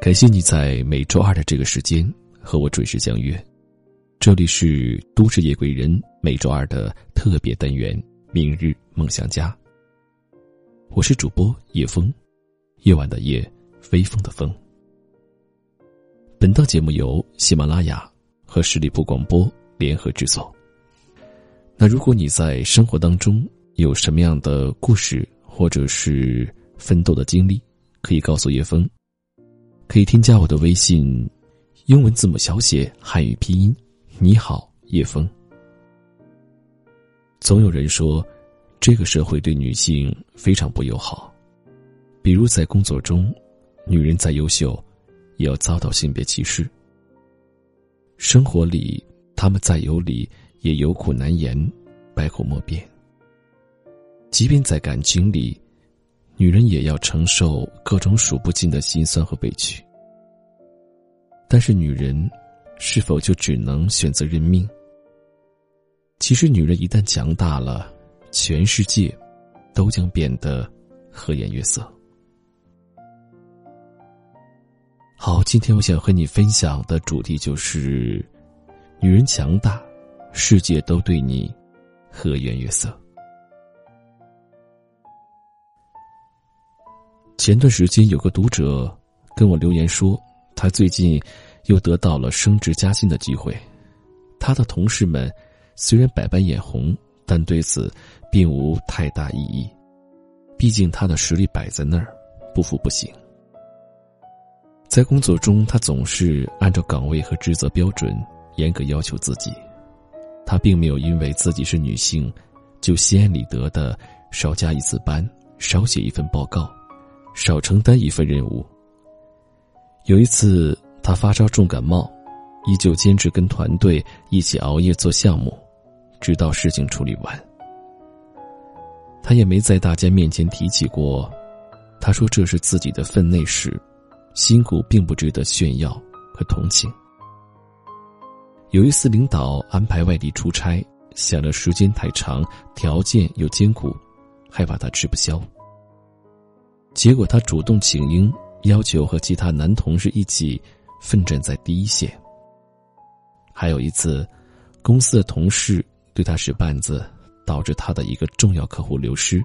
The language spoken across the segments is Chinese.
感谢你在每周二的这个时间和我准时相约，这里是都市夜归人每周二的特别单元《明日梦想家》。我是主播叶枫，夜晚的夜，微风的风。本档节目由喜马拉雅和十里铺广播联合制作。那如果你在生活当中有什么样的故事或者是奋斗的经历，可以告诉叶枫。可以添加我的微信，英文字母小写，汉语拼音。你好，叶枫。总有人说，这个社会对女性非常不友好，比如在工作中，女人再优秀，也要遭到性别歧视；生活里，她们再有理，也有苦难言，百口莫辩。即便在感情里。女人也要承受各种数不尽的辛酸和委屈，但是女人是否就只能选择认命？其实，女人一旦强大了，全世界都将变得和颜悦色。好，今天我想和你分享的主题就是：女人强大，世界都对你和颜悦色。前段时间有个读者跟我留言说，他最近又得到了升职加薪的机会。他的同事们虽然百般眼红，但对此并无太大意义。毕竟他的实力摆在那儿，不服不行。在工作中，他总是按照岗位和职责标准严格要求自己。他并没有因为自己是女性，就心安理得的少加一次班，少写一份报告。少承担一份任务。有一次，他发烧重感冒，依旧坚持跟团队一起熬夜做项目，直到事情处理完。他也没在大家面前提起过，他说这是自己的分内事，辛苦并不值得炫耀和同情。有一次，领导安排外地出差，想着时间太长，条件又艰苦，害怕他吃不消。结果他主动请缨，要求和其他男同事一起奋战在第一线。还有一次，公司的同事对他使绊子，导致他的一个重要客户流失。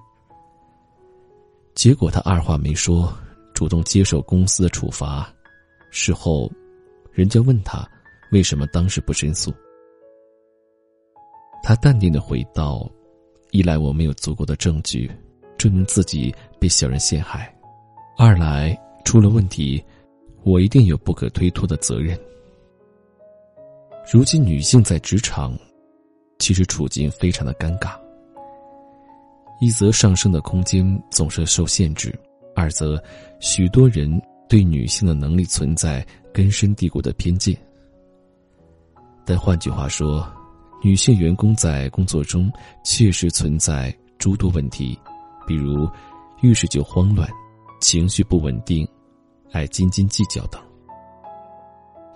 结果他二话没说，主动接受公司的处罚。事后，人家问他为什么当时不申诉，他淡定的回道：“一来我没有足够的证据。”证明自己被小人陷害，二来出了问题，我一定有不可推脱的责任。如今女性在职场，其实处境非常的尴尬。一则上升的空间总是受限制，二则许多人对女性的能力存在根深蒂固的偏见。但换句话说，女性员工在工作中确实存在诸多问题。比如，遇事就慌乱，情绪不稳定，爱斤斤计较等。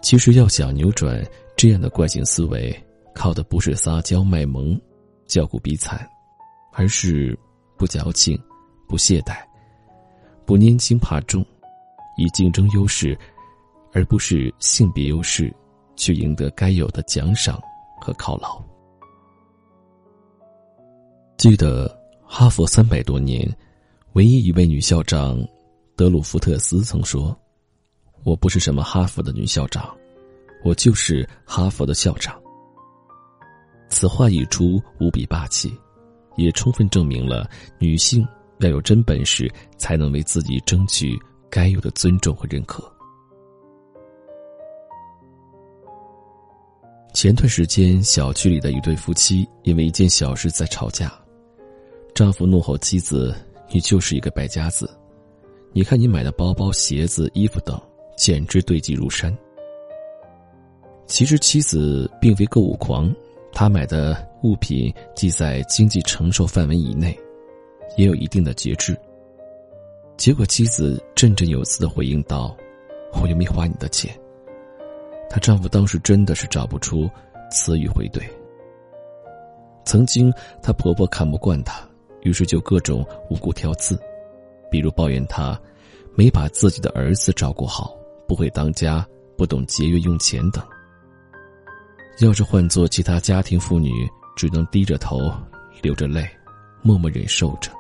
其实要想扭转这样的惯性思维，靠的不是撒娇卖萌、叫苦逼惨，而是不矫情、不懈怠、不拈轻怕重，以竞争优势，而不是性别优势，去赢得该有的奖赏和犒劳。记得。哈佛三百多年，唯一一位女校长德鲁福特斯曾说：“我不是什么哈佛的女校长，我就是哈佛的校长。”此话一出，无比霸气，也充分证明了女性要有真本事，才能为自己争取该有的尊重和认可。前段时间，小区里的一对夫妻因为一件小事在吵架。丈夫怒吼妻子：“你就是一个败家子！你看你买的包包、鞋子、衣服等，简直堆积如山。”其实妻子并非购物狂，她买的物品既在经济承受范围以内，也有一定的节制。结果妻子振振有词的回应道：“我又没花你的钱。”她丈夫当时真的是找不出词语回怼。曾经她婆婆看不惯她，于是就各种无故挑刺，比如抱怨她没把自己的儿子照顾好，不会当家，不懂节约用钱等。要是换做其他家庭妇女，只能低着头，流着泪，默默忍受着。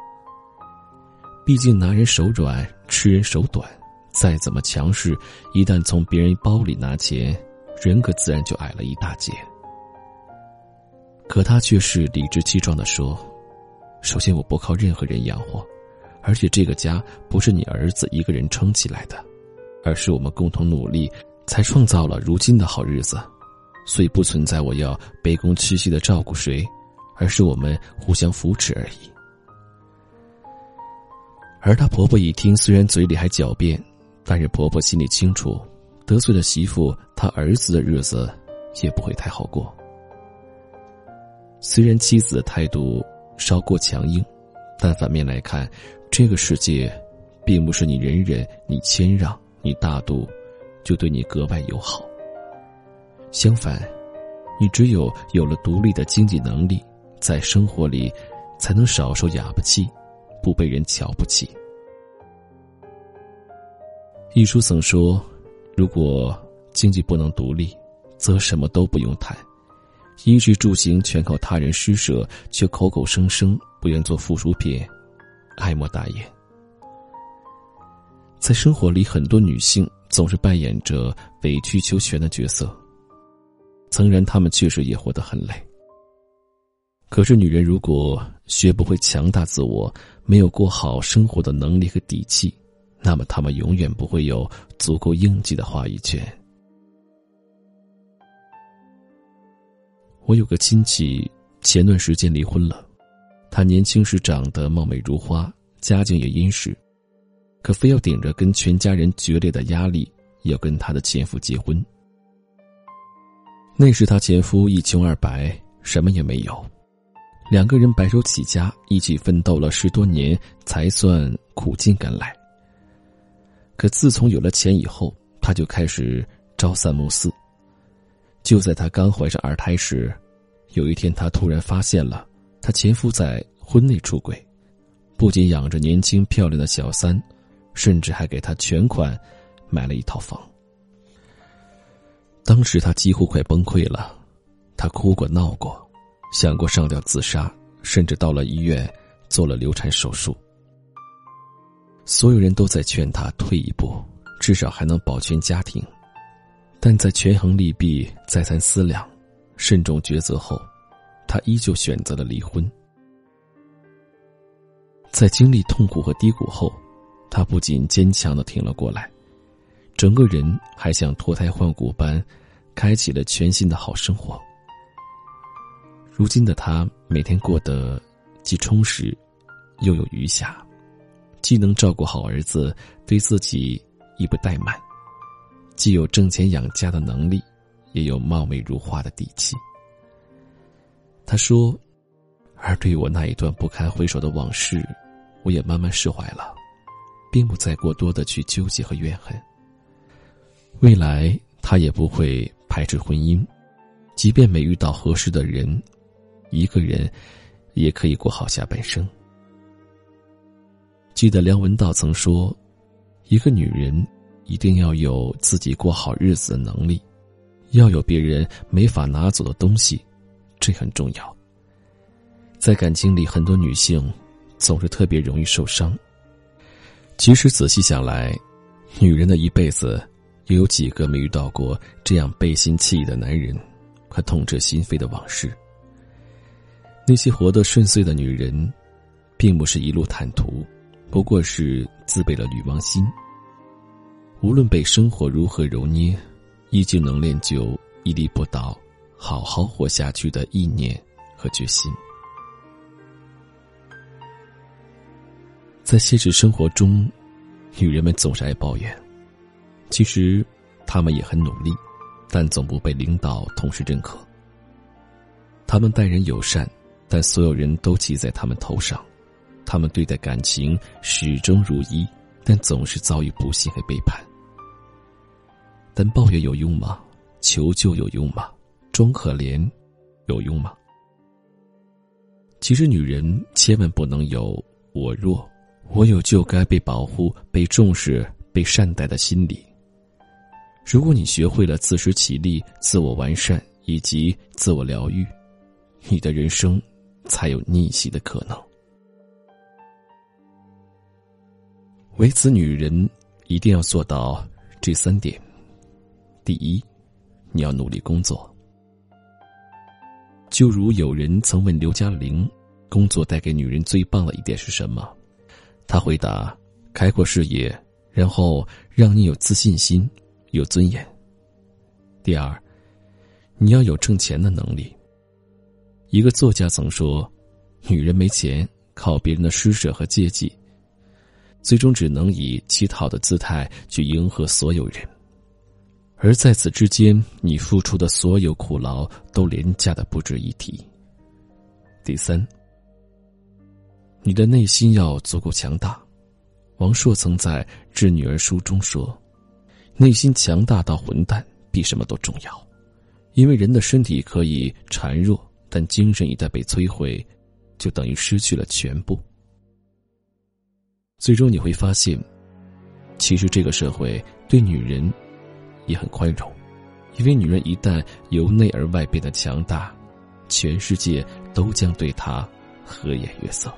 毕竟拿人手软，吃人手短。再怎么强势，一旦从别人包里拿钱，人格自然就矮了一大截。可他却是理直气壮的说：“首先，我不靠任何人养活，而且这个家不是你儿子一个人撑起来的，而是我们共同努力才创造了如今的好日子，所以不存在我要卑躬屈膝的照顾谁，而是我们互相扶持而已。”而她婆婆一听，虽然嘴里还狡辩。但是婆婆心里清楚，得罪了媳妇，她儿子的日子也不会太好过。虽然妻子的态度稍过强硬，但反面来看，这个世界，并不是你忍忍、你谦让、你大度，就对你格外友好。相反，你只有有了独立的经济能力，在生活里，才能少受哑巴气，不被人瞧不起。一书曾说：“如果经济不能独立，则什么都不用谈，衣食住行全靠他人施舍，却口口声声不愿做附属品，爱莫大焉。”在生活里，很多女性总是扮演着委曲求全的角色，诚然，她们确实也活得很累。可是，女人如果学不会强大自我，没有过好生活的能力和底气。那么，他们永远不会有足够应激的话语权。我有个亲戚，前段时间离婚了。他年轻时长得貌美如花，家境也殷实，可非要顶着跟全家人决裂的压力，要跟他的前夫结婚。那时他前夫一穷二白，什么也没有，两个人白手起家，一起奋斗了十多年，才算苦尽甘来。可自从有了钱以后，他就开始朝三暮四。就在他刚怀上二胎时，有一天他突然发现了他前夫在婚内出轨，不仅养着年轻漂亮的小三，甚至还给他全款买了一套房。当时他几乎快崩溃了，他哭过闹过，想过上吊自杀，甚至到了医院做了流产手术。所有人都在劝他退一步，至少还能保全家庭。但在权衡利弊、再三思量、慎重抉择后，他依旧选择了离婚。在经历痛苦和低谷后，他不仅坚强的挺了过来，整个人还像脱胎换骨般，开启了全新的好生活。如今的他每天过得既充实，又有余暇。既能照顾好儿子，对自己亦不怠慢，既有挣钱养家的能力，也有貌美如花的底气。他说：“而对我那一段不堪回首的往事，我也慢慢释怀了，并不再过多的去纠结和怨恨。未来他也不会排斥婚姻，即便没遇到合适的人，一个人也可以过好下半生。”记得梁文道曾说：“一个女人一定要有自己过好日子的能力，要有别人没法拿走的东西，这很重要。”在感情里，很多女性总是特别容易受伤。其实仔细想来，女人的一辈子，又有几个没遇到过这样背信弃义的男人和痛彻心扉的往事？那些活得顺遂的女人，并不是一路坦途。不过是自备了女王心。无论被生活如何揉捏，依旧能练就屹立不倒、好好活下去的意念和决心。在现实生活中，女人们总是爱抱怨，其实，她们也很努力，但总不被领导、同事认可。她们待人友善，但所有人都骑在她们头上。他们对待感情始终如一，但总是遭遇不幸和背叛。但抱怨有用吗？求救有用吗？装可怜有用吗？其实，女人千万不能有“我弱，我有就该被保护、被重视、被善待”的心理。如果你学会了自食其力、自我完善以及自我疗愈，你的人生才有逆袭的可能。为此，女人一定要做到这三点：第一，你要努力工作。就如有人曾问刘嘉玲，工作带给女人最棒的一点是什么？她回答：开阔视野，然后让你有自信心、有尊严。第二，你要有挣钱的能力。一个作家曾说：“女人没钱，靠别人的施舍和接济，最终只能以乞讨的姿态去迎合所有人。”而在此之间，你付出的所有苦劳都廉价的不值一提。第三，你的内心要足够强大。王朔曾在《致女儿书》中说：“内心强大到混蛋，比什么都重要。因为人的身体可以孱弱，但精神一旦被摧毁，就等于失去了全部。最终你会发现，其实这个社会对女人。”也很宽容，因为女人一旦由内而外变得强大，全世界都将对她和颜悦色。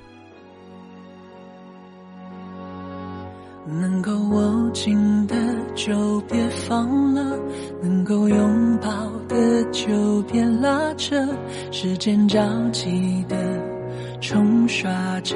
能够握紧的就别放了，能够拥抱的就别拉扯，时间着急的冲刷着，